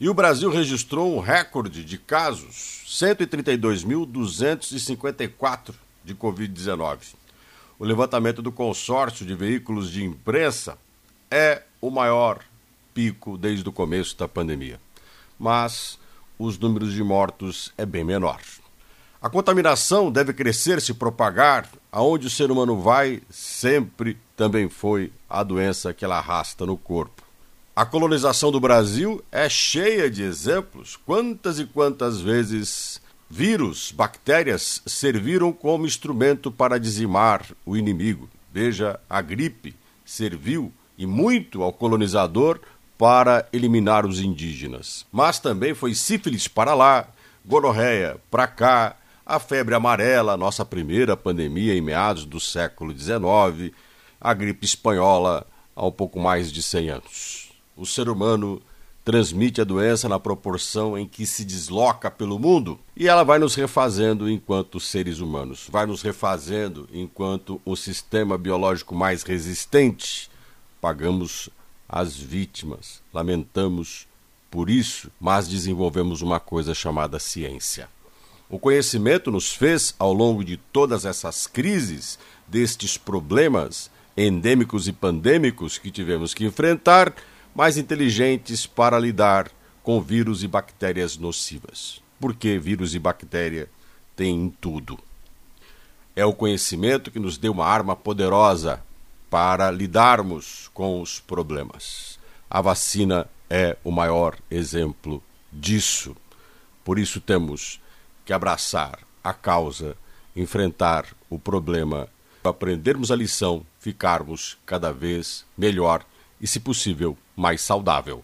E o Brasil registrou um recorde de casos, 132.254 de Covid-19. O levantamento do consórcio de veículos de imprensa é o maior pico desde o começo da pandemia. Mas os números de mortos é bem menor. A contaminação deve crescer, se propagar. Aonde o ser humano vai, sempre também foi a doença que ela arrasta no corpo. A colonização do Brasil é cheia de exemplos. Quantas e quantas vezes vírus, bactérias serviram como instrumento para dizimar o inimigo. Veja, a gripe serviu e muito ao colonizador para eliminar os indígenas. Mas também foi sífilis para lá, gonorreia para cá, a febre amarela, nossa primeira pandemia em meados do século XIX, a gripe espanhola há um pouco mais de 100 anos o ser humano transmite a doença na proporção em que se desloca pelo mundo e ela vai nos refazendo enquanto seres humanos, vai nos refazendo enquanto o sistema biológico mais resistente. Pagamos as vítimas, lamentamos por isso, mas desenvolvemos uma coisa chamada ciência. O conhecimento nos fez, ao longo de todas essas crises, destes problemas endêmicos e pandêmicos que tivemos que enfrentar, mais inteligentes para lidar com vírus e bactérias nocivas. Porque vírus e bactéria têm em tudo. É o conhecimento que nos deu uma arma poderosa para lidarmos com os problemas. A vacina é o maior exemplo disso. Por isso temos que abraçar a causa, enfrentar o problema, aprendermos a lição, ficarmos cada vez melhor e, se possível, mais saudável.